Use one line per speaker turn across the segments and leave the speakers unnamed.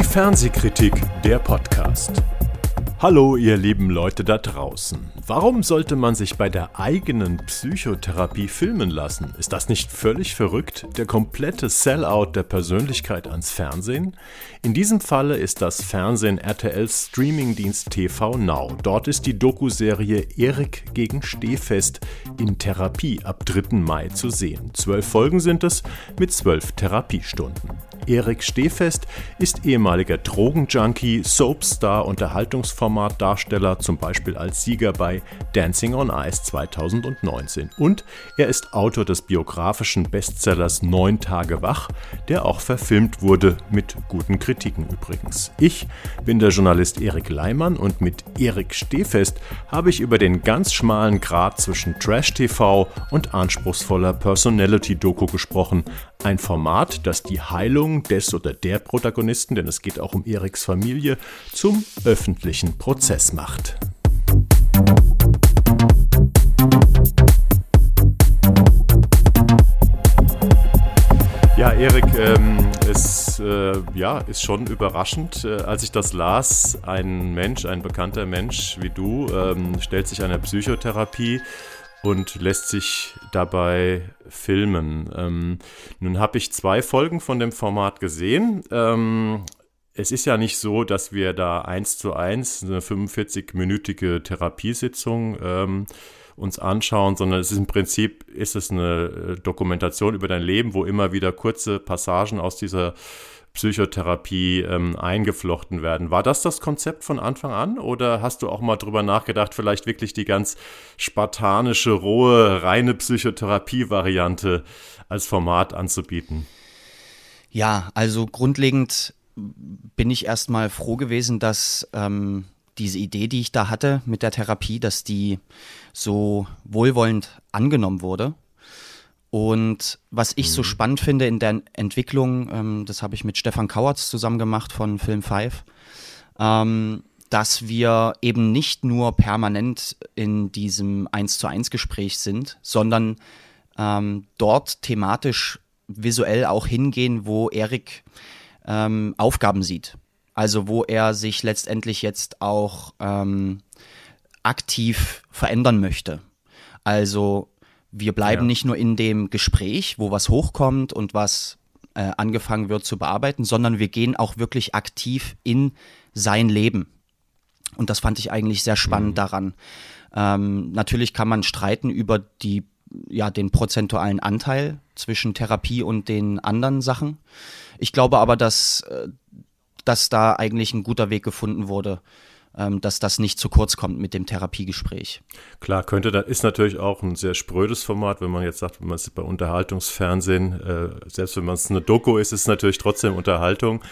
Die Fernsehkritik, der Podcast. Hallo, ihr lieben Leute da draußen. Warum sollte man sich bei der eigenen Psychotherapie filmen lassen? Ist das nicht völlig verrückt? Der komplette Sellout der Persönlichkeit ans Fernsehen? In diesem Falle ist das Fernsehen RTLs Streamingdienst TV Now. Dort ist die Dokuserie Erik gegen Stehfest in Therapie ab 3. Mai zu sehen. Zwölf Folgen sind es mit zwölf Therapiestunden. Erik Stehfest ist ehemaliger Drogenjunkie, Soapstar, Unterhaltungsformatdarsteller, zum Beispiel als Sieger bei Dancing on Ice 2019. Und er ist Autor des biografischen Bestsellers Neun Tage wach, der auch verfilmt wurde, mit guten Kritiken übrigens. Ich bin der Journalist Erik Leimann und mit Erik Stehfest habe ich über den ganz schmalen Grat zwischen Trash-TV und anspruchsvoller Personality-Doku gesprochen. Ein Format, das die Heilung des oder der Protagonisten, denn es geht auch um Eriks Familie, zum öffentlichen Prozess macht. Ja, Erik, ähm, es äh, ja, ist schon überraschend, äh, als ich das las. Ein Mensch, ein bekannter Mensch wie du, ähm, stellt sich einer Psychotherapie und lässt sich dabei filmen. Ähm, nun habe ich zwei Folgen von dem Format gesehen. Ähm, es ist ja nicht so, dass wir da eins zu eins eine 45-minütige Therapiesitzung ähm, uns anschauen, sondern es ist im Prinzip ist es eine äh, Dokumentation über dein Leben, wo immer wieder kurze Passagen aus dieser Psychotherapie ähm, eingeflochten werden. War das das Konzept von Anfang an oder hast du auch mal drüber nachgedacht, vielleicht wirklich die ganz spartanische, rohe, reine Psychotherapie-Variante als Format anzubieten?
Ja, also grundlegend bin ich erstmal froh gewesen, dass ähm, diese Idee, die ich da hatte mit der Therapie, dass die so wohlwollend angenommen wurde. Und was ich mhm. so spannend finde in der Entwicklung, ähm, das habe ich mit Stefan Kauertz zusammen gemacht von Film 5, ähm, dass wir eben nicht nur permanent in diesem 1 zu 1 Gespräch sind, sondern ähm, dort thematisch visuell auch hingehen, wo Erik ähm, Aufgaben sieht. Also wo er sich letztendlich jetzt auch ähm, aktiv verändern möchte. Also wir bleiben ja. nicht nur in dem Gespräch, wo was hochkommt und was äh, angefangen wird zu bearbeiten, sondern wir gehen auch wirklich aktiv in sein Leben. Und das fand ich eigentlich sehr spannend mhm. daran. Ähm, natürlich kann man streiten über die, ja, den prozentualen Anteil zwischen Therapie und den anderen Sachen. Ich glaube aber, dass, äh, dass da eigentlich ein guter Weg gefunden wurde, dass das nicht zu kurz kommt mit dem Therapiegespräch.
Klar, könnte, das ist natürlich auch ein sehr sprödes Format, wenn man jetzt sagt, wenn man es bei Unterhaltungsfernsehen, äh, selbst wenn man es eine Doku ist, ist es natürlich trotzdem Unterhaltung.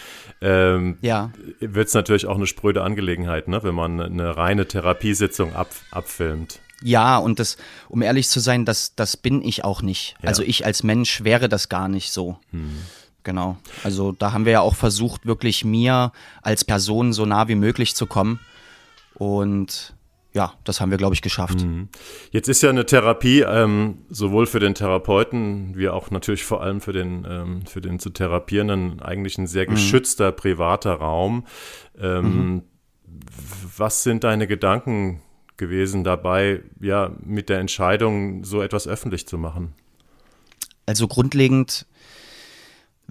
Ähm, ja. Wird es natürlich auch eine spröde Angelegenheit, ne, wenn man eine reine Therapiesitzung ab, abfilmt.
Ja, und das, um ehrlich zu sein, das, das bin ich auch nicht. Ja. Also ich als Mensch wäre das gar nicht so. Hm. Genau. Also da haben wir ja auch versucht, wirklich mir als Person so nah wie möglich zu kommen. Und ja, das haben wir, glaube ich, geschafft. Mhm.
Jetzt ist ja eine Therapie ähm, sowohl für den Therapeuten wie auch natürlich vor allem für den, ähm, für den zu Therapierenden eigentlich ein sehr mhm. geschützter, mhm. privater Raum. Ähm, mhm. Was sind deine Gedanken gewesen dabei, ja, mit der Entscheidung, so etwas öffentlich zu machen?
Also grundlegend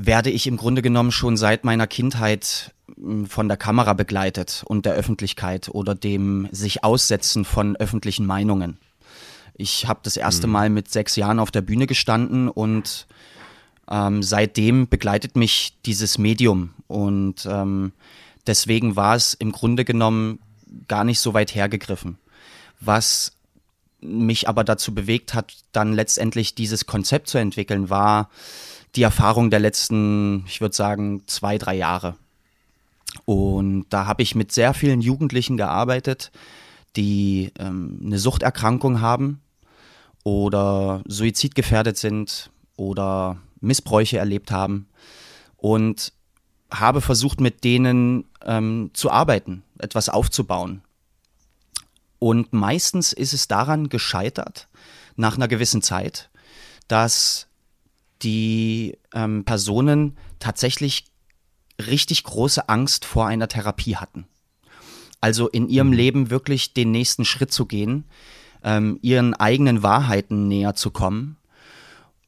werde ich im Grunde genommen schon seit meiner Kindheit hm, von der Kamera begleitet und der Öffentlichkeit oder dem sich aussetzen von öffentlichen Meinungen. Ich habe das erste mhm. Mal mit sechs Jahren auf der Bühne gestanden und ähm, seitdem begleitet mich dieses Medium und ähm, deswegen war es im Grunde genommen gar nicht so weit hergegriffen. Was mich aber dazu bewegt hat, dann letztendlich dieses Konzept zu entwickeln, war die Erfahrung der letzten, ich würde sagen, zwei, drei Jahre. Und da habe ich mit sehr vielen Jugendlichen gearbeitet, die ähm, eine Suchterkrankung haben oder suizidgefährdet sind oder Missbräuche erlebt haben und habe versucht, mit denen ähm, zu arbeiten, etwas aufzubauen. Und meistens ist es daran gescheitert, nach einer gewissen Zeit, dass die ähm, Personen tatsächlich richtig große Angst vor einer Therapie hatten. Also in ihrem
Mhm.
Leben wirklich den nächsten Schritt zu gehen, ähm, ihren eigenen Wahrheiten näher zu kommen.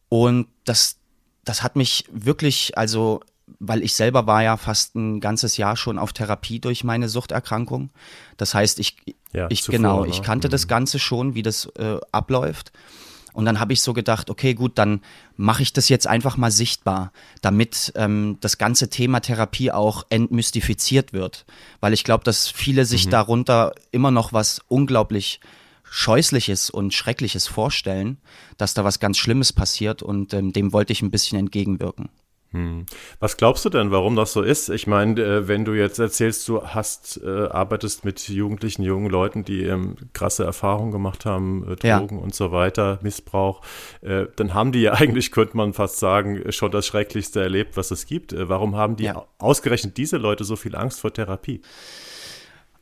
Und das, das hat mich wirklich, also, weil ich selber war ja fast ein ganzes Jahr schon auf Therapie durch meine Suchterkrankung. Das heißt, ich,
Ja,
ich
zuvor,
genau,
ne?
ich kannte das Ganze schon, wie das äh, abläuft. Und dann habe ich so gedacht, okay, gut, dann mache ich das jetzt einfach mal sichtbar, damit ähm, das ganze Thema Therapie auch entmystifiziert wird. Weil ich glaube, dass viele sich darunter immer noch was unglaublich Scheußliches und Schreckliches vorstellen, dass da was ganz Schlimmes passiert und ähm, dem wollte ich ein bisschen entgegenwirken.
Was glaubst du denn, warum das so ist? Ich meine, äh, wenn du jetzt erzählst, du hast, äh, arbeitest mit Jugendlichen, jungen Leuten, die ähm, krasse Erfahrungen gemacht haben, äh,
Ja.
Drogen und so weiter, Missbrauch, äh, dann haben die ja eigentlich, könnte man fast sagen, schon das Schrecklichste erlebt, was es gibt. Äh, warum haben die
Ja.
ausgerechnet diese Leute so viel Angst vor Therapie?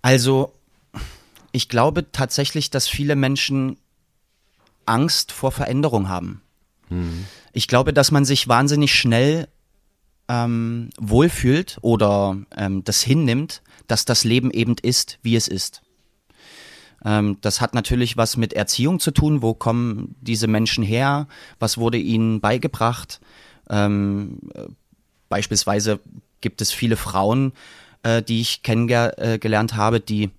Also, ich glaube tatsächlich, dass viele Menschen Angst vor Veränderung haben. Ich glaube, dass man sich wahnsinnig schnell ähm, wohlfühlt oder ähm, das hinnimmt, dass das Leben eben ist, wie es ist. Ähm, das hat natürlich was mit Erziehung zu tun. Wo kommen diese Menschen her? Was wurde ihnen beigebracht? Ähm, äh, beispielsweise gibt es viele Frauen, äh, die ich kennengelernt habe, die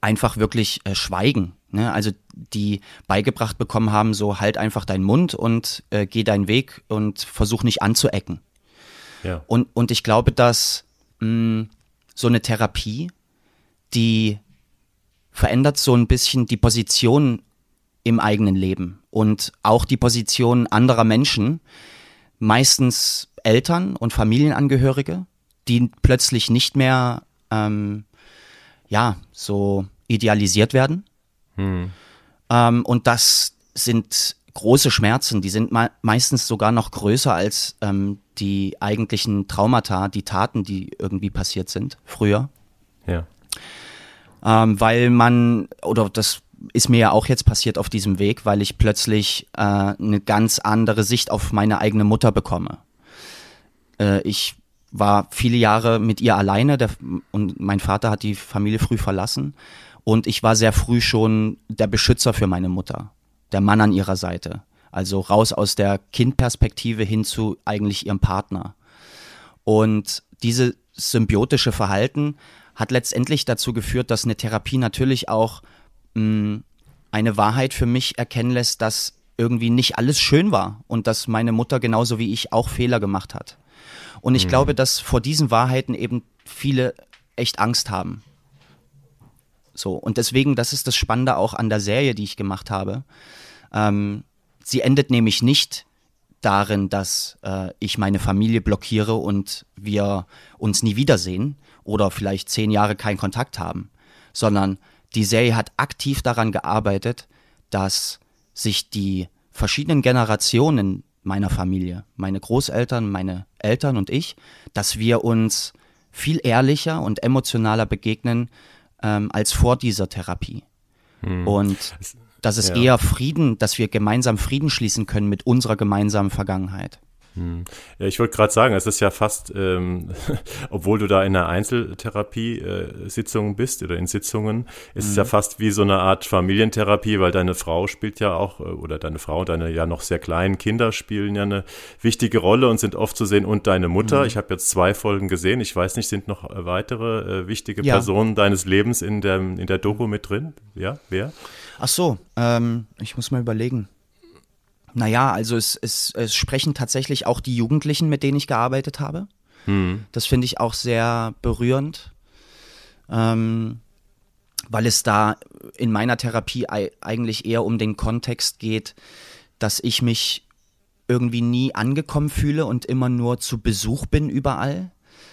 einfach wirklich äh, schweigen. Ne? Also die beigebracht bekommen haben, so halt einfach deinen Mund und äh, geh deinen Weg und versuch nicht anzuecken.
Ja.
Und, und ich glaube, dass mh, so eine Therapie, die verändert so ein bisschen die Position im eigenen Leben und auch die Position anderer Menschen, meistens Eltern und Familienangehörige, die plötzlich nicht mehr ähm, ja so idealisiert werden. Ähm, und das sind große Schmerzen, die sind me meistens sogar noch größer als ähm, die eigentlichen Traumata, die Taten, die irgendwie passiert sind früher.
Ja.
Ähm, weil man, oder das ist mir ja auch jetzt passiert auf diesem Weg, weil ich plötzlich äh, eine ganz andere Sicht auf meine eigene Mutter bekomme. Äh, ich war viele Jahre mit ihr alleine der, und mein Vater hat die Familie früh verlassen und ich war sehr früh schon der Beschützer für meine Mutter, der Mann an ihrer Seite. Also raus aus der Kindperspektive hin zu eigentlich ihrem Partner. Und dieses symbiotische Verhalten hat letztendlich dazu geführt, dass eine Therapie natürlich auch mh, eine Wahrheit für mich erkennen lässt, dass irgendwie nicht alles schön war und dass meine Mutter genauso wie ich auch Fehler gemacht hat. Und ich glaube, dass vor diesen Wahrheiten eben viele echt Angst haben. So, und deswegen, das ist das Spannende auch an der Serie, die ich gemacht habe. Ähm, sie endet nämlich nicht darin, dass äh, ich meine Familie blockiere und wir uns nie wiedersehen oder vielleicht zehn Jahre keinen Kontakt haben, sondern die Serie hat aktiv daran gearbeitet, dass sich die verschiedenen Generationen meiner Familie, meine Großeltern, meine Eltern und ich, dass wir uns viel ehrlicher und emotionaler begegnen ähm, als vor dieser Therapie. Und dass es
ja.
eher Frieden, dass wir gemeinsam Frieden schließen können mit unserer gemeinsamen Vergangenheit.
Ja, ich wollte gerade sagen, es ist ja fast, ähm, obwohl du da in einer Einzeltherapie-Sitzung bist oder in Sitzungen, ist es ja fast wie so eine Art Familientherapie, weil deine Frau spielt ja auch, äh, oder deine Frau und deine ja noch sehr kleinen Kinder spielen ja eine wichtige Rolle und sind oft zu sehen und deine Mutter. Ich habe jetzt zwei Folgen gesehen. Ich weiß nicht, sind noch äh, weitere äh, wichtige
Ja.
Personen deines Lebens in der, in der Doku mit drin? Ja, wer?
Ach so, ähm, ich muss mal überlegen. Naja, also es, es, es sprechen tatsächlich auch die Jugendlichen, mit denen ich gearbeitet habe. Das finde ich auch sehr berührend, ähm, weil es da in meiner Therapie ei- eigentlich eher um den Kontext geht, dass ich mich irgendwie nie angekommen fühle und immer nur zu Besuch bin überall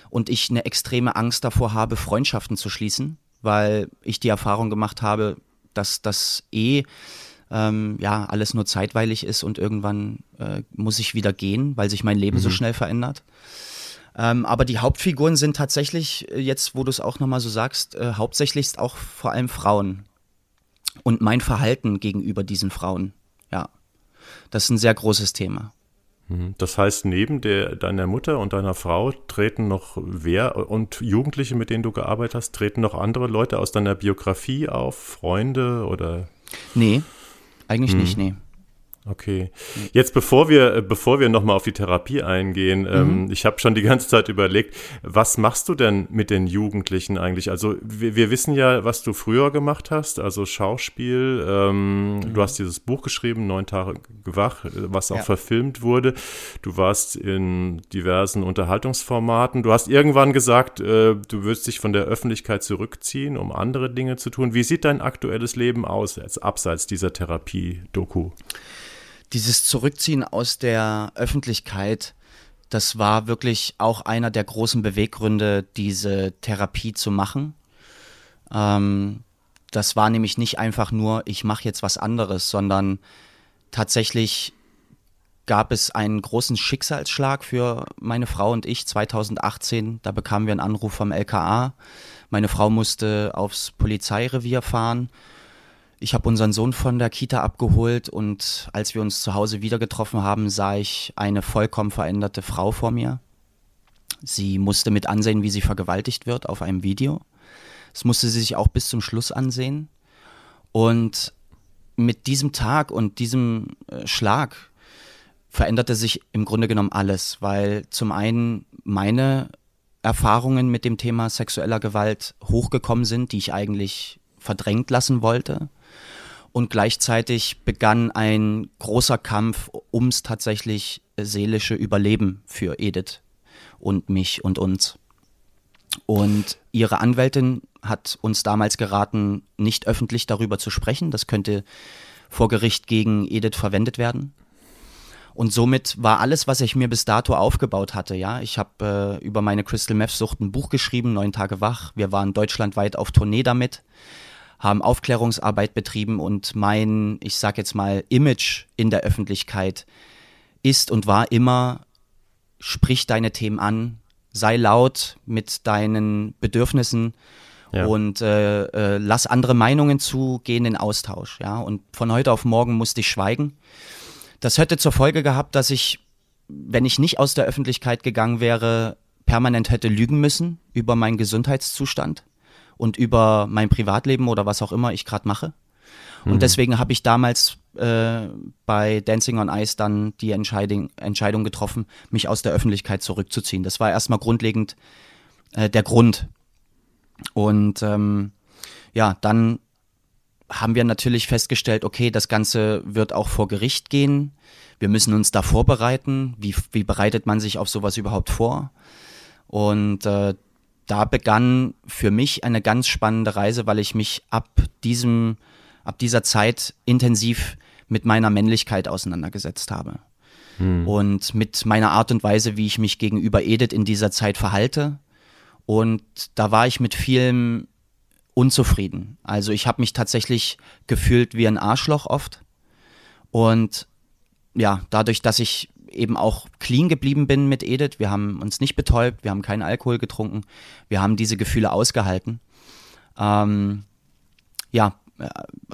und ich eine extreme Angst davor habe, Freundschaften zu schließen, weil ich die Erfahrung gemacht habe, dass das eh ähm, ja alles nur zeitweilig ist und irgendwann äh, muss ich wieder gehen, weil sich mein Leben so schnell verändert. Ähm, aber die Hauptfiguren sind tatsächlich, äh, jetzt wo du es auch nochmal so sagst, äh, hauptsächlich auch vor allem Frauen. Und mein Verhalten gegenüber diesen Frauen, ja, das ist ein sehr großes Thema.
Mhm. Das heißt, neben der, deiner Mutter und deiner Frau treten noch wer und Jugendliche, mit denen du gearbeitet hast, treten noch andere Leute aus deiner Biografie auf, Freunde oder?
Nee, eigentlich hm. nicht, nee.
Okay. Jetzt bevor wir, bevor wir nochmal auf die Therapie eingehen, ähm, mhm. ich habe schon die ganze Zeit überlegt, was machst du denn mit den Jugendlichen eigentlich? Also wir, wir wissen ja, was du früher gemacht hast, also Schauspiel. Ähm, mhm. Du hast dieses Buch geschrieben, Neun Tage wach, was auch ja. verfilmt wurde. Du warst in diversen Unterhaltungsformaten. Du hast irgendwann gesagt, äh, du würdest dich von der Öffentlichkeit zurückziehen, um andere Dinge zu tun. Wie sieht dein aktuelles Leben aus, abseits dieser Therapie-Doku?
Dieses Zurückziehen aus der Öffentlichkeit, das war wirklich auch einer der großen Beweggründe, diese Therapie zu machen. Ähm, das war nämlich nicht einfach nur, ich mache jetzt was anderes, sondern tatsächlich gab es einen großen Schicksalsschlag für meine Frau und ich 2018. Da bekamen wir einen Anruf vom LKA. Meine Frau musste aufs Polizeirevier fahren ich habe unseren Sohn von der Kita abgeholt und als wir uns zu Hause wieder getroffen haben, sah ich eine vollkommen veränderte Frau vor mir. Sie musste mit ansehen, wie sie vergewaltigt wird auf einem Video. Das musste sie sich auch bis zum Schluss ansehen. Und mit diesem Tag und diesem äh, Schlag veränderte sich im Grunde genommen alles, weil zum einen meine Erfahrungen mit dem Thema sexueller Gewalt hochgekommen sind, die ich eigentlich verdrängt lassen wollte und gleichzeitig begann ein großer Kampf ums tatsächlich seelische Überleben für Edith und mich und uns. Und ihre Anwältin hat uns damals geraten, nicht öffentlich darüber zu sprechen. Das könnte vor Gericht gegen Edith verwendet werden. Und somit war alles, was ich mir bis dato aufgebaut hatte, ja. Ich habe äh, über meine Crystal Meth Sucht ein Buch geschrieben, Neun Tage wach. Wir waren deutschlandweit auf Tournee damit haben Aufklärungsarbeit betrieben und mein, ich sag jetzt mal, Image in der Öffentlichkeit ist und war immer, sprich deine Themen an, sei laut mit deinen Bedürfnissen ja. und äh, äh, lass andere Meinungen zu, geh in den Austausch. Ja? Und von heute auf morgen musste ich schweigen. Das hätte zur Folge gehabt, dass ich, wenn ich nicht aus der Öffentlichkeit gegangen wäre, permanent hätte lügen müssen über meinen Gesundheitszustand und über mein Privatleben oder was auch immer ich gerade mache. Und mhm. deswegen habe ich damals äh, bei Dancing on Ice dann die Entscheidung, Entscheidung getroffen, mich aus der Öffentlichkeit zurückzuziehen. Das war erstmal grundlegend äh, der Grund. Und ähm, ja, dann haben wir natürlich festgestellt, okay, das Ganze wird auch vor Gericht gehen. Wir müssen uns da vorbereiten. Wie, wie bereitet man sich auf sowas überhaupt vor? Und äh, da begann für mich eine ganz spannende Reise, weil ich mich ab diesem, ab dieser Zeit intensiv mit meiner Männlichkeit auseinandergesetzt habe. Hm. Und mit meiner Art und Weise, wie ich mich gegenüber Edith in dieser Zeit verhalte. Und da war ich mit vielem unzufrieden. Also ich habe mich tatsächlich gefühlt wie ein Arschloch oft. Und ja, dadurch, dass ich eben auch clean geblieben bin mit Edith. Wir haben uns nicht betäubt, wir haben keinen Alkohol getrunken, wir haben diese Gefühle ausgehalten. Ähm, ja, äh,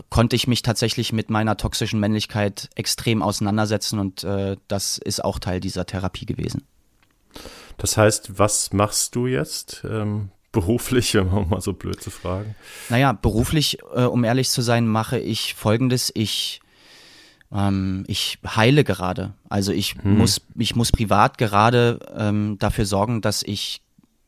konnte ich mich tatsächlich mit meiner toxischen Männlichkeit extrem auseinandersetzen und äh, das ist auch Teil dieser Therapie gewesen.
Das heißt, was machst du jetzt? Ähm, beruflich, um mal so blöd zu fragen?
Naja, beruflich, äh, um ehrlich zu sein, mache ich folgendes. Ich ähm, ich heile gerade. Also ich hm. muss, ich muss privat gerade ähm, dafür sorgen, dass ich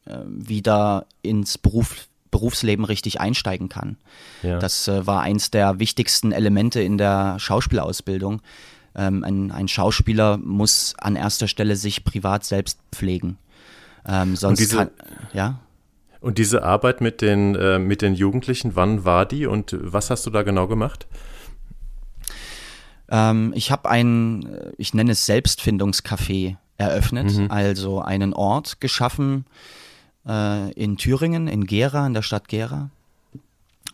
äh, wieder ins Beruf, Berufsleben richtig einsteigen kann. Ja. Das äh, war eins der wichtigsten Elemente in der Schauspielausbildung. Ähm, ein, ein, Schauspieler muss an erster Stelle sich privat selbst pflegen. Ähm, sonst
diese,
kann, ja.
Und diese Arbeit mit den, äh, mit den Jugendlichen, wann war die und was hast du da genau gemacht?
Ähm, ich habe ein, ich nenne es Selbstfindungscafé eröffnet, mhm. also einen Ort geschaffen äh, in Thüringen, in Gera, in der Stadt Gera.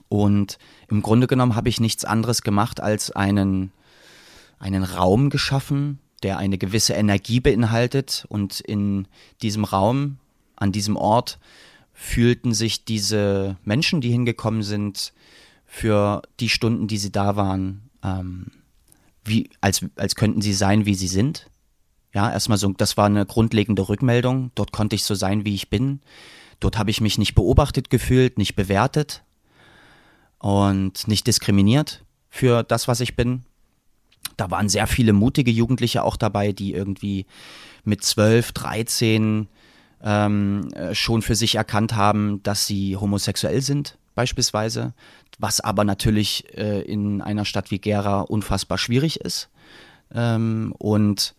Und im Grunde genommen habe ich nichts anderes gemacht, als einen, einen Raum geschaffen, der eine gewisse Energie beinhaltet. Und in diesem Raum, an diesem Ort, fühlten sich diese Menschen, die hingekommen sind, für die Stunden, die sie da waren, ähm, wie, als, als könnten sie sein, wie sie sind. Ja, erstmal so, das war eine grundlegende Rückmeldung. Dort konnte ich so sein, wie ich bin. Dort habe ich mich nicht beobachtet gefühlt, nicht bewertet und nicht diskriminiert für das, was ich bin. Da waren sehr viele mutige Jugendliche auch dabei, die irgendwie mit 12, 13 ähm, äh, schon für sich erkannt haben, dass sie homosexuell sind, beispielsweise. Was aber natürlich äh, in einer Stadt wie Gera unfassbar schwierig ist. Ähm, und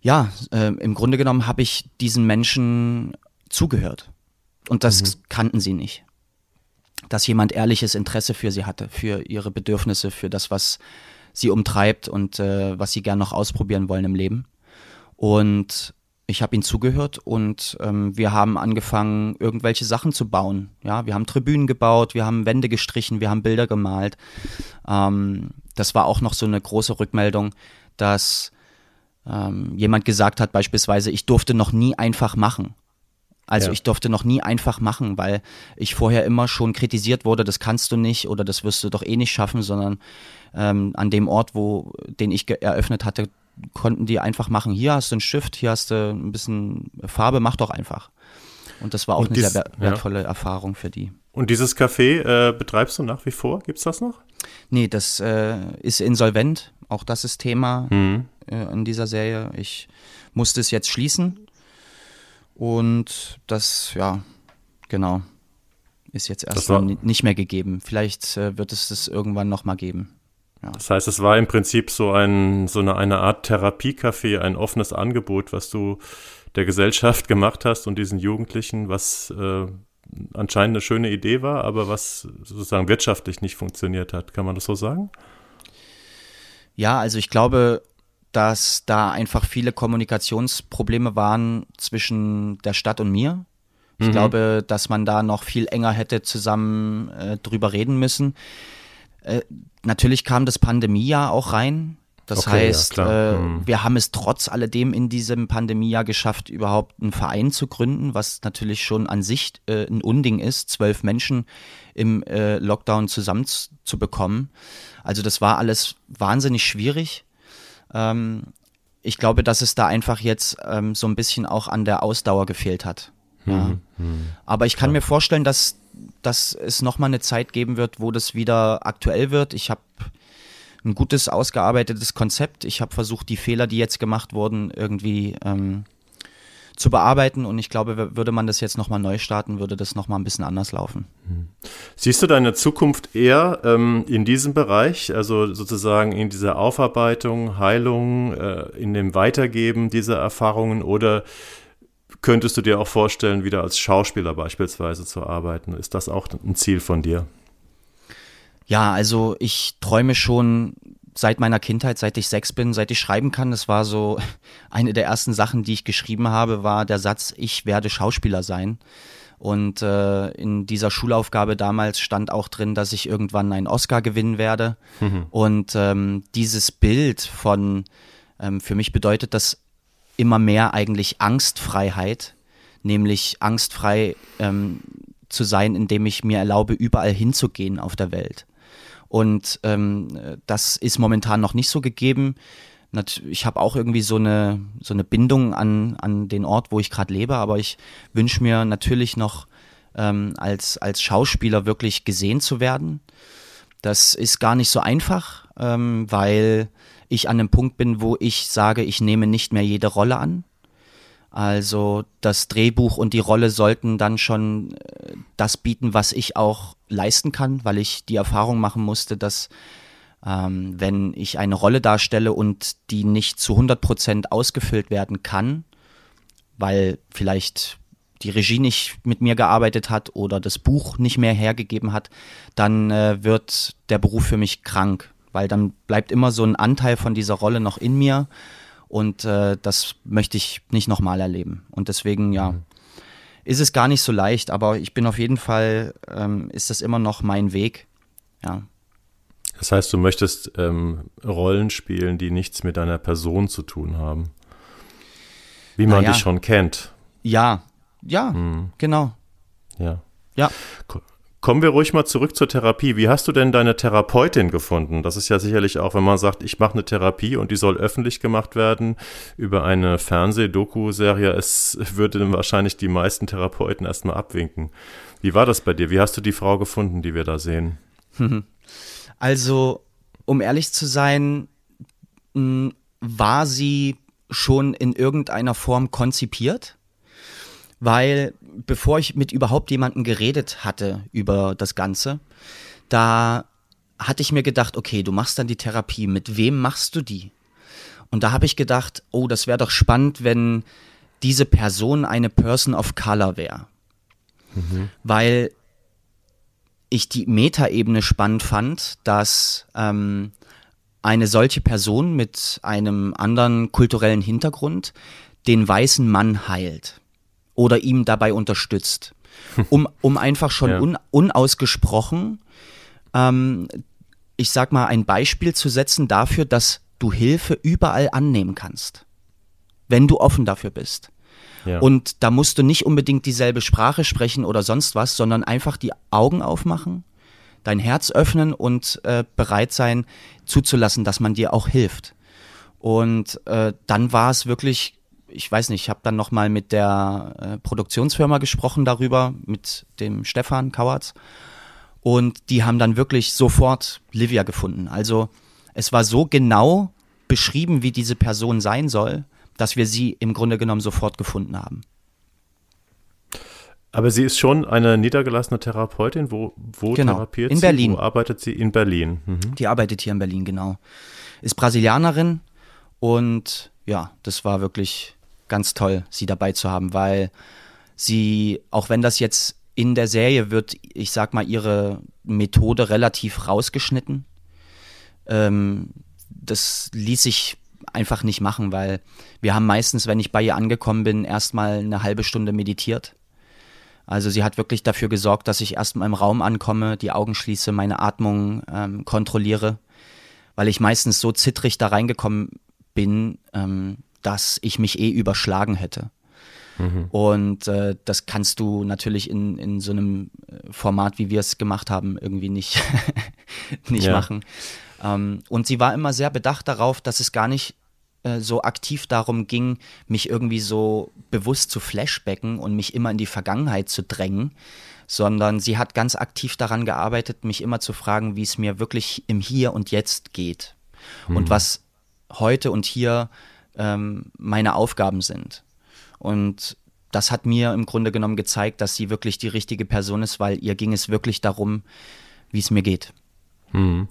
ja, äh, im Grunde genommen habe ich diesen Menschen zugehört. Und das mhm. kannten sie nicht. Dass jemand ehrliches Interesse für sie hatte, für ihre Bedürfnisse, für das, was sie umtreibt und äh, was sie gern noch ausprobieren wollen im Leben. Und ich habe ihnen zugehört und ähm, wir haben angefangen, irgendwelche Sachen zu bauen. Ja, wir haben Tribünen gebaut, wir haben Wände gestrichen, wir haben Bilder gemalt. Ähm, das war auch noch so eine große Rückmeldung, dass ähm, jemand gesagt hat, beispielsweise, ich durfte noch nie einfach machen. Also ja. ich durfte noch nie einfach machen, weil ich vorher immer schon kritisiert wurde, das kannst du nicht oder das wirst du doch eh nicht schaffen, sondern ähm, an dem Ort, wo den ich eröffnet hatte, konnten die einfach machen, hier hast du einen Stift, hier hast du ein bisschen Farbe, mach doch einfach. Und das war auch Und eine dies, sehr wertvolle ja. Erfahrung für die.
Und dieses Café äh, betreibst du nach wie vor? Gibt es das noch?
Nee, das äh, ist insolvent. Auch das ist Thema mhm. äh, in dieser Serie. Ich musste es jetzt schließen. Und das, ja, genau, ist jetzt erstmal nicht mehr gegeben. Vielleicht äh, wird es das irgendwann nochmal geben.
Ja. Das heißt, es war im Prinzip so, ein, so eine, eine Art Therapiecafé, ein offenes Angebot, was du der Gesellschaft gemacht hast und diesen Jugendlichen, was äh, anscheinend eine schöne Idee war, aber was sozusagen wirtschaftlich nicht funktioniert hat. Kann man das so sagen?
Ja, also ich glaube, dass da einfach viele Kommunikationsprobleme waren zwischen der Stadt und mir. Ich mhm. glaube, dass man da noch viel enger hätte zusammen äh, drüber reden müssen. Äh, natürlich kam das Pandemiejahr auch rein. Das okay, heißt, ja, äh, mhm. wir haben es trotz alledem in diesem Pandemiejahr geschafft, überhaupt einen Verein zu gründen, was natürlich schon an sich äh, ein Unding ist, zwölf Menschen im äh, Lockdown zusammenzubekommen. Also das war alles wahnsinnig schwierig. Ähm, ich glaube, dass es da einfach jetzt ähm, so ein bisschen auch an der Ausdauer gefehlt hat. Ja. Mhm. Aber ich kann ja. mir vorstellen, dass dass es nochmal eine Zeit geben wird, wo das wieder aktuell wird. Ich habe ein gutes, ausgearbeitetes Konzept. Ich habe versucht, die Fehler, die jetzt gemacht wurden, irgendwie ähm, zu bearbeiten. Und ich glaube, würde man das jetzt nochmal neu starten, würde das nochmal ein bisschen anders laufen. Hm.
Siehst du deine Zukunft eher ähm, in diesem Bereich, also sozusagen in dieser Aufarbeitung, Heilung, äh, in dem Weitergeben dieser Erfahrungen oder Könntest du dir auch vorstellen, wieder als Schauspieler beispielsweise zu arbeiten? Ist das auch ein Ziel von dir?
Ja, also ich träume schon seit meiner Kindheit, seit ich sechs bin, seit ich schreiben kann. Das war so eine der ersten Sachen, die ich geschrieben habe, war der Satz, ich werde Schauspieler sein. Und äh, in dieser Schulaufgabe damals stand auch drin, dass ich irgendwann einen Oscar gewinnen werde. Mhm. Und ähm, dieses Bild von, ähm, für mich bedeutet das immer mehr eigentlich Angstfreiheit, nämlich angstfrei ähm, zu sein, indem ich mir erlaube, überall hinzugehen auf der Welt. Und ähm, das ist momentan noch nicht so gegeben. Ich habe auch irgendwie so eine, so eine Bindung an, an den Ort, wo ich gerade lebe, aber ich wünsche mir natürlich noch ähm, als, als Schauspieler wirklich gesehen zu werden. Das ist gar nicht so einfach, ähm, weil ich an dem Punkt bin, wo ich sage, ich nehme nicht mehr jede Rolle an. Also das Drehbuch und die Rolle sollten dann schon äh, das bieten, was ich auch leisten kann, weil ich die Erfahrung machen musste, dass ähm, wenn ich eine Rolle darstelle und die nicht zu 100 Prozent ausgefüllt werden kann, weil vielleicht die Regie nicht mit mir gearbeitet hat oder das Buch nicht mehr hergegeben hat, dann äh, wird der Beruf für mich krank weil dann bleibt immer so ein Anteil von dieser Rolle noch in mir und äh, das möchte ich nicht nochmal erleben. Und deswegen, ja, mhm. ist es gar nicht so leicht, aber ich bin auf jeden Fall, ähm, ist das immer noch mein Weg, ja.
Das heißt, du möchtest ähm, Rollen spielen, die nichts mit deiner Person zu tun haben. Wie man naja. dich schon kennt.
Ja, ja, mhm. genau.
Ja. Ja. Kommen wir ruhig mal zurück zur Therapie. Wie hast du denn deine Therapeutin gefunden? Das ist ja sicherlich auch, wenn man sagt, ich mache eine Therapie und die soll öffentlich gemacht werden über eine Fernseh-Doku-Serie. Es würde dann wahrscheinlich die meisten Therapeuten erstmal abwinken. Wie war das bei dir? Wie hast du die Frau gefunden, die wir da sehen?
Also, um ehrlich zu sein, war sie schon in irgendeiner Form konzipiert weil bevor ich mit überhaupt jemandem geredet hatte über das Ganze, da hatte ich mir gedacht, okay, du machst dann die Therapie, mit wem machst du die? Und da habe ich gedacht, oh, das wäre doch spannend, wenn diese Person eine Person of Color wäre. Mhm. Weil ich die Metaebene spannend fand, dass ähm, eine solche Person mit einem anderen kulturellen Hintergrund den weißen Mann heilt oder ihm dabei unterstützt. Um, um einfach schon ja. un, unausgesprochen, ähm, ich sag mal, ein Beispiel zu setzen dafür, dass du Hilfe überall annehmen kannst, wenn du offen dafür bist. Ja. Und da musst du nicht unbedingt dieselbe Sprache sprechen oder sonst was, sondern einfach die Augen aufmachen, dein Herz öffnen und äh, bereit sein, zuzulassen, dass man dir auch hilft. Und äh, dann war es wirklich ich weiß nicht, ich habe dann nochmal mit der äh, Produktionsfirma gesprochen darüber, mit dem Stefan Kauertz. Und die haben dann wirklich sofort Livia gefunden. Also es war so genau beschrieben, wie diese Person sein soll, dass wir sie im Grunde genommen sofort gefunden haben.
Aber sie ist schon eine niedergelassene Therapeutin. Wo, wo
genau,
therapiert
in
sie?
Berlin.
Wo arbeitet sie? In Berlin.
Mhm. Die arbeitet hier in Berlin, genau. Ist Brasilianerin und ja, das war wirklich ganz toll, sie dabei zu haben, weil sie, auch wenn das jetzt in der Serie wird, ich sag mal, ihre Methode relativ rausgeschnitten. Ähm, das ließ sich einfach nicht machen, weil wir haben meistens, wenn ich bei ihr angekommen bin, erstmal eine halbe Stunde meditiert. Also sie hat wirklich dafür gesorgt, dass ich erstmal im Raum ankomme, die Augen schließe, meine Atmung ähm, kontrolliere, weil ich meistens so zittrig da reingekommen bin, ähm, dass ich mich eh überschlagen hätte. Mhm. Und äh, das kannst du natürlich in, in so einem äh, Format, wie wir es gemacht haben, irgendwie nicht, nicht ja. machen. Ähm, und sie war immer sehr bedacht darauf, dass es gar nicht äh, so aktiv darum ging, mich irgendwie so bewusst zu flashbacken und mich immer in die Vergangenheit zu drängen, sondern sie hat ganz aktiv daran gearbeitet, mich immer zu fragen, wie es mir wirklich im Hier und Jetzt geht. Mhm. Und was heute und hier ähm, meine Aufgaben sind. Und das hat mir im Grunde genommen gezeigt, dass sie wirklich die richtige Person ist, weil ihr ging es wirklich darum, wie es mir geht.
Hm.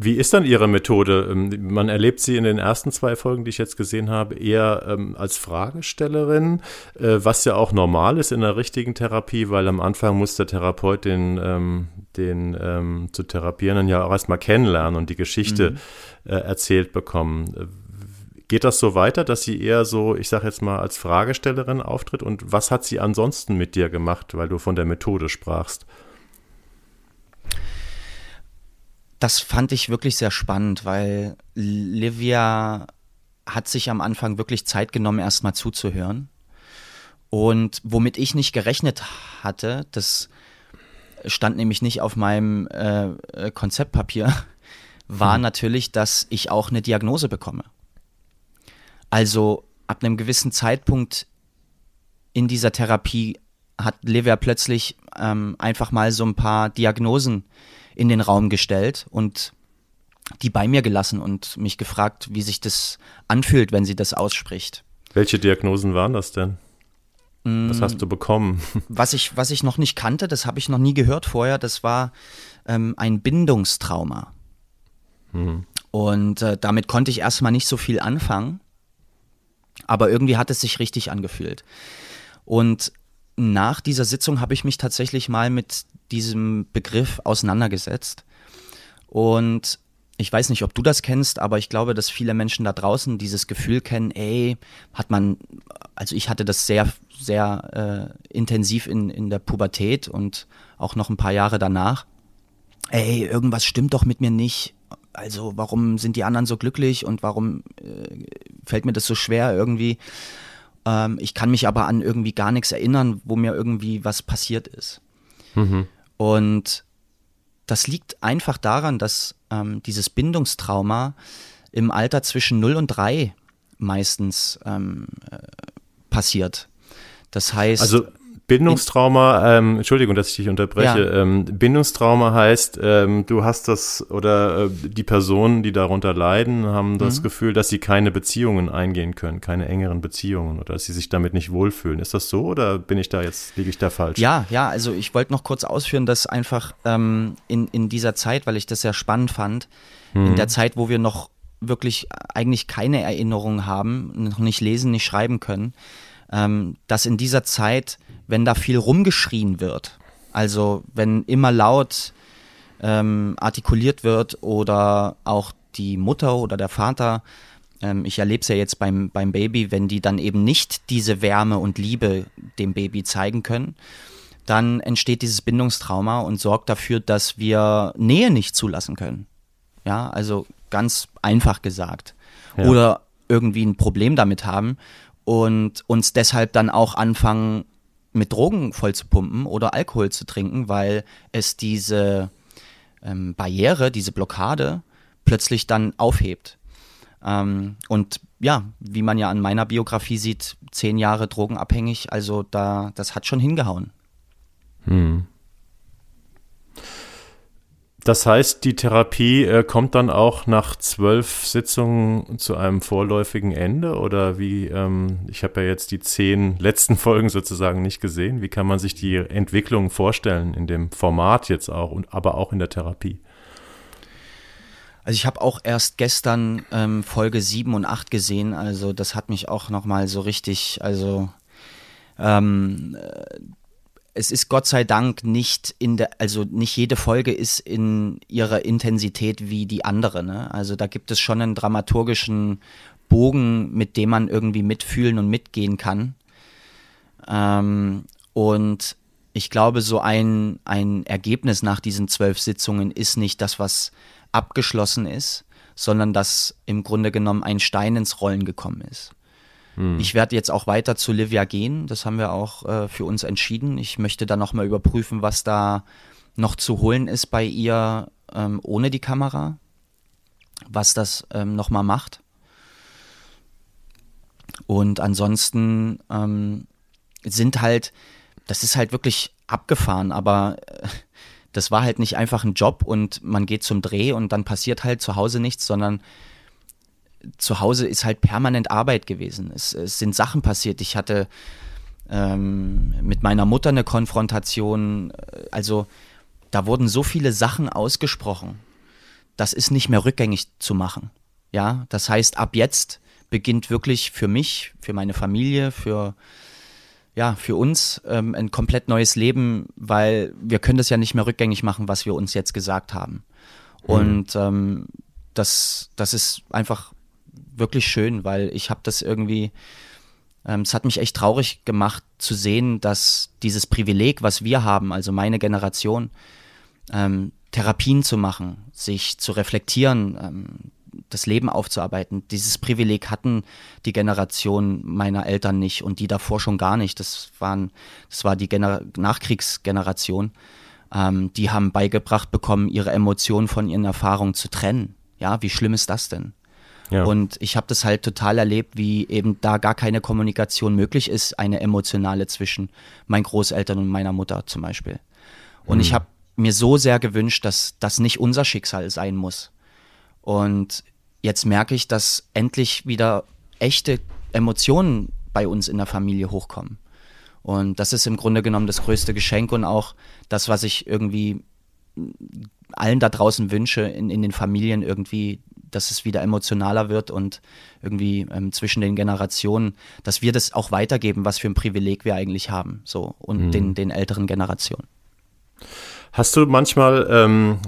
Wie ist dann Ihre Methode? Ähm, man erlebt Sie in den ersten zwei Folgen, die ich jetzt gesehen habe, eher ähm, als Fragestellerin, äh, was ja auch normal ist in der richtigen Therapie, weil am Anfang muss der Therapeut den, ähm, den ähm, zu Therapierenden ja auch erstmal kennenlernen und die Geschichte mhm. äh, erzählt bekommen. Geht das so weiter, dass sie eher so, ich sage jetzt mal, als Fragestellerin auftritt? Und was hat sie ansonsten mit dir gemacht, weil du von der Methode sprachst?
Das fand ich wirklich sehr spannend, weil Livia hat sich am Anfang wirklich Zeit genommen, erstmal zuzuhören. Und womit ich nicht gerechnet hatte, das stand nämlich nicht auf meinem äh, Konzeptpapier, war hm. natürlich, dass ich auch eine Diagnose bekomme. Also ab einem gewissen Zeitpunkt in dieser Therapie hat Livia plötzlich ähm, einfach mal so ein paar Diagnosen in den Raum gestellt und die bei mir gelassen und mich gefragt, wie sich das anfühlt, wenn sie das ausspricht.
Welche Diagnosen waren das denn? Was hast du mm. bekommen?
Was ich, was ich noch nicht kannte, das habe ich noch nie gehört vorher, das war ähm, ein Bindungstrauma. Mhm. Und äh, damit konnte ich erstmal nicht so viel anfangen. Aber irgendwie hat es sich richtig angefühlt. Und nach dieser Sitzung habe ich mich tatsächlich mal mit diesem Begriff auseinandergesetzt. Und ich weiß nicht, ob du das kennst, aber ich glaube, dass viele Menschen da draußen dieses Gefühl kennen, ey, hat man, also ich hatte das sehr, sehr äh, intensiv in, in der Pubertät und auch noch ein paar Jahre danach. Ey, irgendwas stimmt doch mit mir nicht also warum sind die anderen so glücklich und warum äh, fällt mir das so schwer irgendwie? Ähm, ich kann mich aber an irgendwie gar nichts erinnern, wo mir irgendwie was passiert ist. Mhm. Und das liegt einfach daran, dass ähm, dieses Bindungstrauma im Alter zwischen 0 und 3 meistens ähm, äh, passiert. Das heißt.
Also Bindungstrauma, ähm, Entschuldigung, dass ich dich unterbreche. Ja. Ähm, Bindungstrauma heißt, ähm, du hast das oder äh, die Personen, die darunter leiden, haben das mhm. Gefühl, dass sie keine Beziehungen eingehen können, keine engeren Beziehungen oder dass sie sich damit nicht wohlfühlen. Ist das so oder bin ich da jetzt, liege ich da falsch?
Ja, ja, also ich wollte noch kurz ausführen, dass einfach ähm, in, in dieser Zeit, weil ich das sehr spannend fand, mhm. in der Zeit, wo wir noch wirklich eigentlich keine Erinnerungen haben, noch nicht lesen, nicht schreiben können, ähm, dass in dieser Zeit, wenn da viel rumgeschrien wird, also wenn immer laut ähm, artikuliert wird oder auch die Mutter oder der Vater, ähm, ich erlebe es ja jetzt beim, beim Baby, wenn die dann eben nicht diese Wärme und Liebe dem Baby zeigen können, dann entsteht dieses Bindungstrauma und sorgt dafür, dass wir Nähe nicht zulassen können. Ja, also ganz einfach gesagt. Ja. Oder irgendwie ein Problem damit haben und uns deshalb dann auch anfangen, mit Drogen voll zu pumpen oder Alkohol zu trinken, weil es diese ähm, Barriere, diese Blockade plötzlich dann aufhebt. Ähm, und ja, wie man ja an meiner Biografie sieht, zehn Jahre drogenabhängig, also da, das hat schon hingehauen. Hm.
Das heißt, die Therapie äh, kommt dann auch nach zwölf Sitzungen zu einem vorläufigen Ende oder wie, ähm, ich habe ja jetzt die zehn letzten Folgen sozusagen nicht gesehen. Wie kann man sich die Entwicklung vorstellen in dem Format jetzt auch und aber auch in der Therapie?
Also ich habe auch erst gestern ähm, Folge 7 und 8 gesehen, also das hat mich auch nochmal so richtig, also ähm, es ist Gott sei Dank nicht in der, also nicht jede Folge ist in ihrer Intensität wie die andere. Ne? Also da gibt es schon einen dramaturgischen Bogen, mit dem man irgendwie mitfühlen und mitgehen kann. Ähm, und ich glaube, so ein, ein Ergebnis nach diesen zwölf Sitzungen ist nicht das, was abgeschlossen ist, sondern dass im Grunde genommen ein Stein ins Rollen gekommen ist. Hm. Ich werde jetzt auch weiter zu Livia gehen. Das haben wir auch äh, für uns entschieden. Ich möchte dann nochmal überprüfen, was da noch zu holen ist bei ihr ähm, ohne die Kamera. Was das ähm, nochmal macht. Und ansonsten ähm, sind halt, das ist halt wirklich abgefahren, aber äh, das war halt nicht einfach ein Job und man geht zum Dreh und dann passiert halt zu Hause nichts, sondern zu Hause ist halt permanent Arbeit gewesen. Es, es sind Sachen passiert. Ich hatte ähm, mit meiner Mutter eine Konfrontation. Also da wurden so viele Sachen ausgesprochen. Das ist nicht mehr rückgängig zu machen. Ja, das heißt, ab jetzt beginnt wirklich für mich, für meine Familie, für ja, für uns ähm, ein komplett neues Leben, weil wir können das ja nicht mehr rückgängig machen, was wir uns jetzt gesagt haben. Mhm. Und ähm, das, das ist einfach wirklich schön, weil ich habe das irgendwie, ähm, es hat mich echt traurig gemacht zu sehen, dass dieses Privileg, was wir haben, also meine Generation, ähm, Therapien zu machen, sich zu reflektieren, ähm, das Leben aufzuarbeiten. Dieses Privileg hatten die Generation meiner Eltern nicht und die davor schon gar nicht. Das waren, das war die Gener Nachkriegsgeneration. Ähm, die haben beigebracht bekommen, ihre Emotionen von ihren Erfahrungen zu trennen. Ja, wie schlimm ist das denn? Ja. Und ich habe das halt total erlebt, wie eben da gar keine Kommunikation möglich ist, eine emotionale zwischen meinen Großeltern und meiner Mutter zum Beispiel. Und mhm. ich habe mir so sehr gewünscht, dass das nicht unser Schicksal sein muss. Und jetzt merke ich, dass endlich wieder echte Emotionen bei uns in der Familie hochkommen. Und das ist im Grunde genommen das größte Geschenk und auch das, was ich irgendwie allen da draußen wünsche, in, in den Familien irgendwie dass es wieder emotionaler wird und irgendwie ähm, zwischen den Generationen, dass wir das auch weitergeben, was für ein Privileg wir eigentlich haben, so und mhm. den, den älteren Generationen.
Hast du manchmal ähm,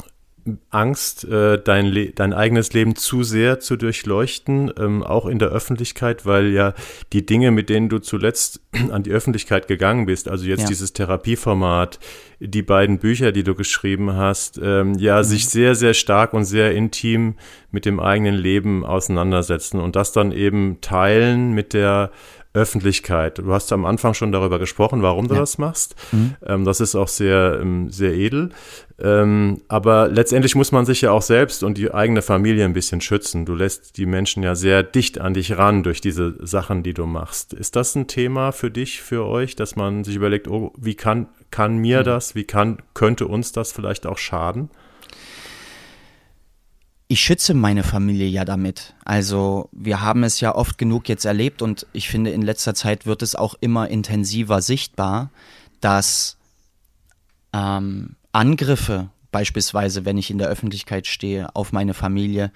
Angst, äh, dein, Le dein eigenes Leben zu sehr zu durchleuchten, ähm, auch in der Öffentlichkeit, weil ja die Dinge, mit denen du zuletzt an die Öffentlichkeit gegangen bist, also jetzt ja. dieses Therapieformat, die beiden Bücher, die du geschrieben hast, ähm, ja, mhm. sich sehr, sehr stark und sehr intim mit dem eigenen Leben auseinandersetzen und das dann eben teilen mit der Öffentlichkeit. Du hast am Anfang schon darüber gesprochen, warum du ja. das machst. Mhm. Ähm, das ist auch sehr, ähm, sehr edel. Ähm, aber letztendlich muss man sich ja auch selbst und die eigene Familie ein bisschen schützen. Du lässt die Menschen ja sehr dicht an dich ran durch diese Sachen, die du machst. Ist das ein Thema für dich, für euch, dass man sich überlegt, oh, wie kann, kann mir mhm. das, wie kann, könnte uns das vielleicht auch schaden?
Ich schütze meine Familie ja damit. Also wir haben es ja oft genug jetzt erlebt und ich finde, in letzter Zeit wird es auch immer intensiver sichtbar, dass ähm, Angriffe, beispielsweise wenn ich in der Öffentlichkeit stehe, auf meine Familie,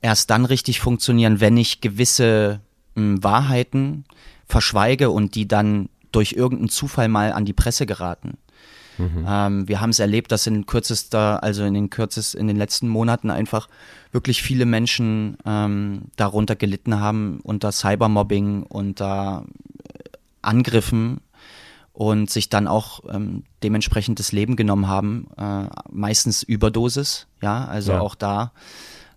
erst dann richtig funktionieren, wenn ich gewisse mh, hm, Wahrheiten verschweige und die dann durch irgendeinen Zufall mal an die Presse geraten. Mhm. Ähm, wir haben es erlebt, dass in kürzester, also in den kürzest, in den letzten Monaten einfach wirklich viele Menschen ähm, darunter gelitten haben unter Cybermobbing, unter äh, Angriffen und sich dann auch ähm, dementsprechend das Leben genommen haben, äh, meistens Überdosis, ja, also ja. auch da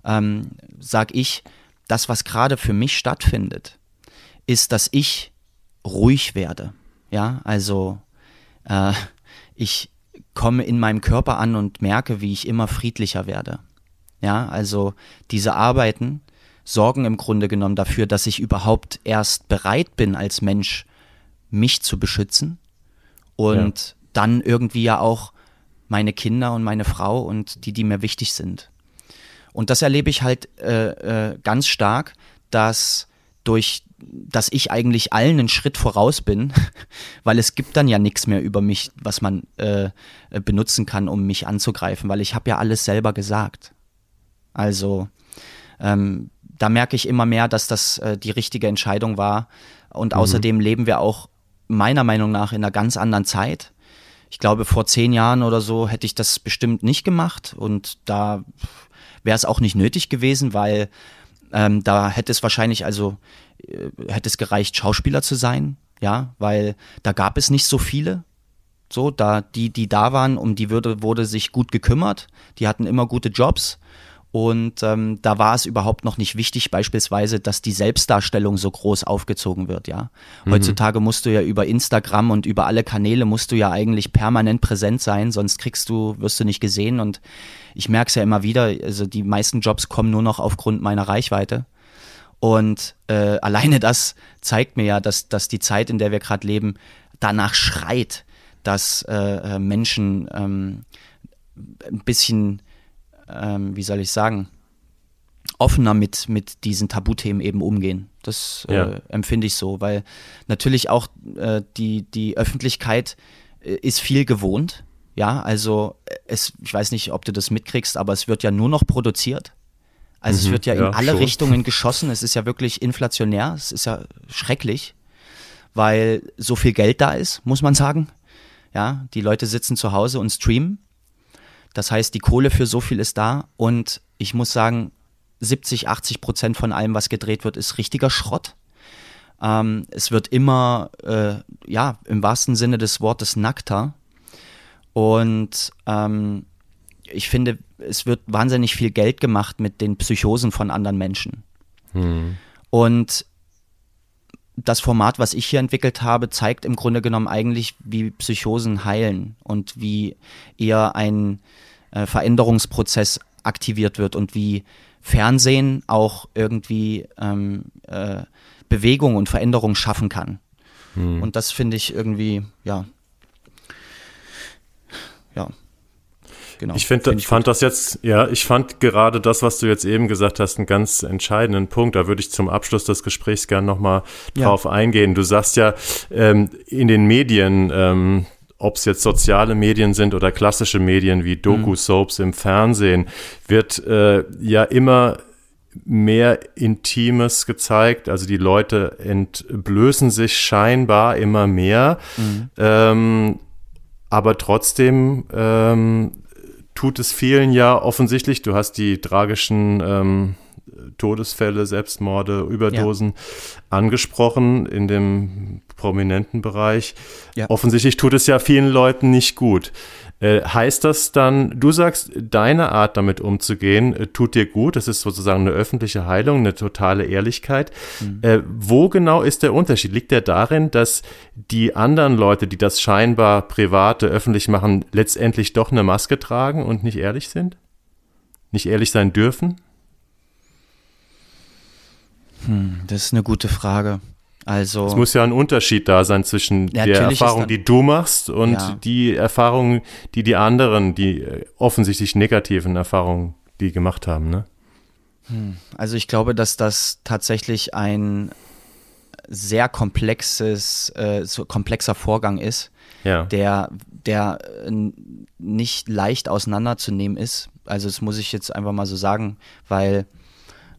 ähm, sag ich, das, was gerade für mich stattfindet, ist, dass ich ruhig werde, ja, also äh, ich komme in meinem Körper an und merke, wie ich immer friedlicher werde. Ja, also diese Arbeiten sorgen im Grunde genommen dafür, dass ich überhaupt erst bereit bin als Mensch, mich zu beschützen und ja. dann irgendwie ja auch meine Kinder und meine Frau und die, die mir wichtig sind. Und das erlebe ich halt äh, äh, ganz stark, dass durch dass ich eigentlich allen einen Schritt voraus bin, weil es gibt dann ja nichts mehr über mich, was man äh, benutzen kann, um mich anzugreifen, weil ich habe ja alles selber gesagt. Also ähm, da merke ich immer mehr, dass das äh, die richtige Entscheidung war. Und mhm. außerdem leben wir auch meiner Meinung nach in einer ganz anderen Zeit. Ich glaube, vor zehn Jahren oder so hätte ich das bestimmt nicht gemacht und da wäre es auch nicht nötig gewesen, weil ähm, da hätte es wahrscheinlich also äh, hätte es gereicht, Schauspieler zu sein, ja, weil da gab es nicht so viele. So, da die, die da waren, um die würde, wurde sich gut gekümmert. Die hatten immer gute Jobs. Und ähm, da war es überhaupt noch nicht wichtig, beispielsweise, dass die Selbstdarstellung so groß aufgezogen wird, ja. Mhm. Heutzutage musst du ja über Instagram und über alle Kanäle musst du ja eigentlich permanent präsent sein, sonst kriegst du, wirst du nicht gesehen. Und ich merke es ja immer wieder, also die meisten Jobs kommen nur noch aufgrund meiner Reichweite. Und äh, alleine das zeigt mir ja, dass, dass die Zeit, in der wir gerade leben, danach schreit, dass äh, äh, Menschen ähm, ein bisschen, ähm, wie soll ich sagen, offener mit, mit diesen Tabuthemen eben umgehen. Das äh, ja. empfinde ich so, weil natürlich auch äh, die, die Öffentlichkeit äh, ist viel gewohnt. Ja, also es, ich weiß nicht, ob du das mitkriegst, aber es wird ja nur noch produziert. Also mhm, es wird ja, ja in alle schon. Richtungen geschossen. Es ist ja wirklich inflationär. Es ist ja schrecklich, weil so viel Geld da ist, muss man sagen. Ja, die Leute sitzen zu Hause und streamen. Das heißt, die Kohle für so viel ist da. Und ich muss sagen, 70, 80 Prozent von allem, was gedreht wird, ist richtiger Schrott. Ähm, es wird immer, äh, ja, im wahrsten Sinne des Wortes nackter. Und ähm, ich finde, es wird wahnsinnig viel Geld gemacht mit den Psychosen von anderen Menschen. Hm. Und das Format, was ich hier entwickelt habe, zeigt im Grunde genommen eigentlich, wie Psychosen heilen und wie eher ein äh, Veränderungsprozess aktiviert wird und wie Fernsehen auch irgendwie ähm, äh, Bewegung und Veränderung schaffen kann. Hm. Und das finde ich irgendwie, ja, ja,
genau. Ich, find, find ich fand gut. das jetzt, ja, ich fand gerade das, was du jetzt eben gesagt hast, einen ganz entscheidenden Punkt. Da würde ich zum Abschluss des Gesprächs gerne nochmal drauf ja. eingehen. Du sagst ja, ähm, in den Medien, ähm, ob es jetzt soziale Medien sind oder klassische Medien wie Doku-Soaps im Fernsehen, wird äh, ja immer mehr Intimes gezeigt. Also die Leute entblößen sich scheinbar immer mehr. Mhm. Ähm, aber trotzdem ähm, tut es vielen ja offensichtlich. Du hast die tragischen ähm, Todesfälle, Selbstmorde, Überdosen ja. angesprochen. In dem prominenten Bereich. Ja. Offensichtlich tut es ja vielen Leuten nicht gut. Äh, heißt das dann, du sagst, deine Art damit umzugehen, äh, tut dir gut, das ist sozusagen eine öffentliche Heilung, eine totale Ehrlichkeit. Mhm. Äh, wo genau ist der Unterschied? Liegt der darin, dass die anderen Leute, die das scheinbar private, öffentlich machen, letztendlich doch eine Maske tragen und nicht ehrlich sind? Nicht ehrlich sein dürfen?
Hm, das ist eine gute Frage. Also
es muss ja ein Unterschied da sein zwischen ja, der Erfahrung, dann, die du machst und ja. die Erfahrungen, die die anderen, die äh, offensichtlich negativen Erfahrungen, die gemacht haben, ne?
Hm. Also ich glaube, dass das tatsächlich ein sehr komplexes, äh, so komplexer Vorgang ist, ja. der, der äh, nicht leicht auseinanderzunehmen ist. Also das muss ich jetzt einfach mal so sagen, weil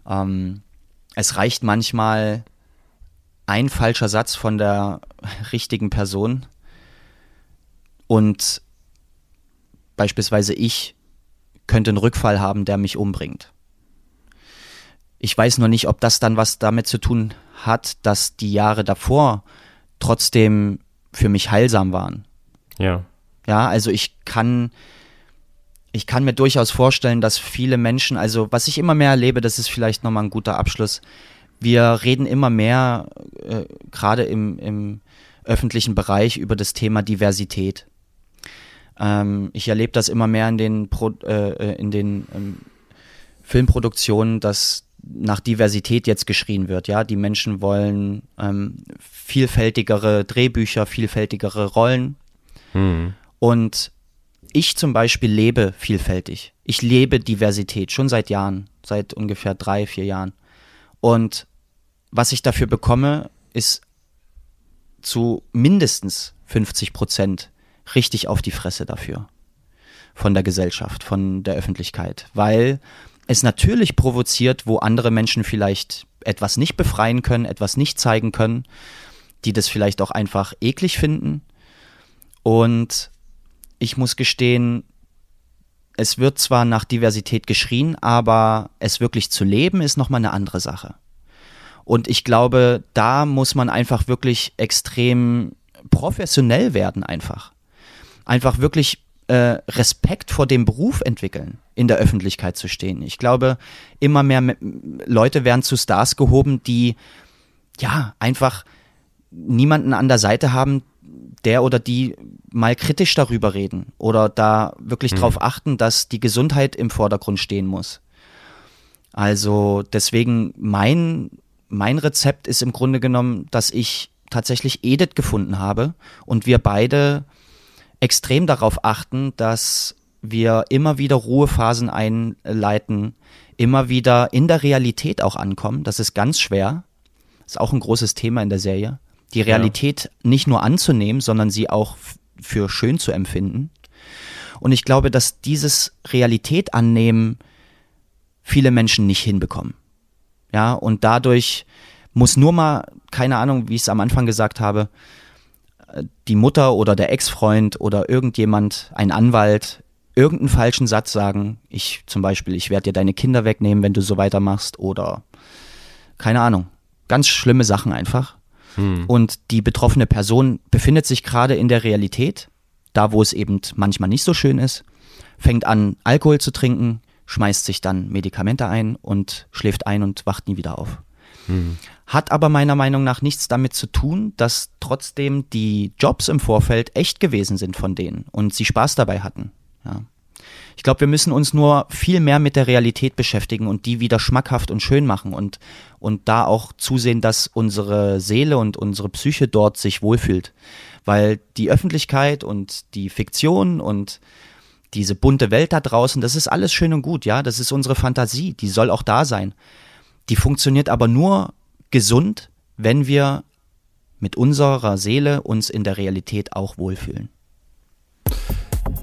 ähm, es reicht manchmal ein falscher Satz von der richtigen Person und beispielsweise ich könnte einen Rückfall haben, der mich umbringt. Ich weiß nur nicht, ob das dann was damit zu tun hat, dass die Jahre davor trotzdem für mich heilsam waren.
Ja.
Ja, also ich kann, ich kann mir durchaus vorstellen, dass viele Menschen, also was ich immer mehr erlebe, das ist vielleicht nochmal ein guter Abschluss, wir reden immer mehr, äh, gerade im, im öffentlichen Bereich, über das Thema Diversität. Ähm, ich erlebe das immer mehr in den, Pro, äh, äh, in den ähm, Filmproduktionen, dass nach Diversität jetzt geschrien wird. Ja, die Menschen wollen ähm, vielfältigere Drehbücher, vielfältigere Rollen. Hm. Und ich zum Beispiel lebe vielfältig. Ich lebe Diversität schon seit Jahren, seit ungefähr drei, vier Jahren. Und was ich dafür bekomme, ist zu mindestens 50 Prozent richtig auf die Fresse dafür. Von der Gesellschaft, von der Öffentlichkeit. Weil es natürlich provoziert, wo andere Menschen vielleicht etwas nicht befreien können, etwas nicht zeigen können, die das vielleicht auch einfach eklig finden. Und ich muss gestehen, es wird zwar nach Diversität geschrien, aber es wirklich zu leben ist nochmal eine andere Sache. Und ich glaube, da muss man einfach wirklich extrem professionell werden einfach. Einfach wirklich äh, Respekt vor dem Beruf entwickeln, in der Öffentlichkeit zu stehen. Ich glaube, immer mehr Leute werden zu Stars gehoben, die ja einfach niemanden an der Seite haben, der oder die mal kritisch darüber reden oder da wirklich mhm. darauf achten, dass die Gesundheit im Vordergrund stehen muss. Also deswegen mein, mein Rezept ist im Grunde genommen, dass ich tatsächlich Edith gefunden habe und wir beide extrem darauf achten, dass wir immer wieder Ruhephasen einleiten, immer wieder in der Realität auch ankommen. Das ist ganz schwer. Das ist auch ein großes Thema in der Serie die Realität ja. nicht nur anzunehmen, sondern sie auch für schön zu empfinden. Und ich glaube, dass dieses Realität annehmen viele Menschen nicht hinbekommen. Ja, und dadurch muss nur mal, keine Ahnung, wie ich es am Anfang gesagt habe, die Mutter oder der Ex-Freund oder irgendjemand, ein Anwalt, irgendeinen falschen Satz sagen. Ich zum Beispiel, ich werde dir deine Kinder wegnehmen, wenn du so weitermachst oder keine Ahnung. Ganz schlimme Sachen einfach. Hm. Und die betroffene Person befindet sich gerade in der Realität, da wo es eben manchmal nicht so schön ist, fängt an, Alkohol zu trinken, schmeißt sich dann Medikamente ein und schläft ein und wacht nie wieder auf. Hm. Hat aber meiner Meinung nach nichts damit zu tun, dass trotzdem die Jobs im Vorfeld echt gewesen sind von denen und sie Spaß dabei hatten. Ja. Ich glaube, wir müssen uns nur viel mehr mit der Realität beschäftigen und die wieder schmackhaft und schön machen und, und da auch zusehen, dass unsere Seele und unsere Psyche dort sich wohlfühlt. Weil die Öffentlichkeit und die Fiktion und diese bunte Welt da draußen, das ist alles schön und gut, ja, das ist unsere Fantasie, die soll auch da sein. Die funktioniert aber nur gesund, wenn wir mit unserer Seele uns in der Realität auch wohlfühlen.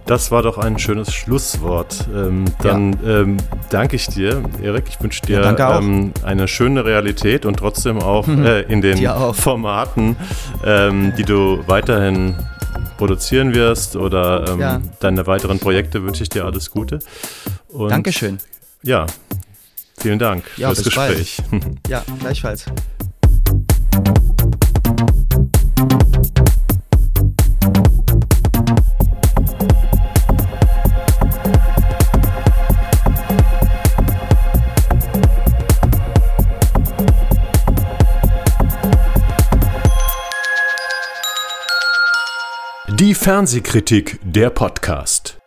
Das war doch ein schönes Schlusswort. Ähm, dann ja. ähm, danke ich dir, Erik. Ich wünsche dir ja, ähm, eine schöne Realität und trotzdem auch mhm. äh, in den Formaten, ähm, die du weiterhin produzieren wirst oder ähm, ja. deine weiteren Projekte wünsche ich dir alles Gute.
Und Dankeschön.
Ja, vielen Dank
ja, fürs Gespräch. Bald. Ja, gleichfalls.
Die Fernsehkritik der Podcast.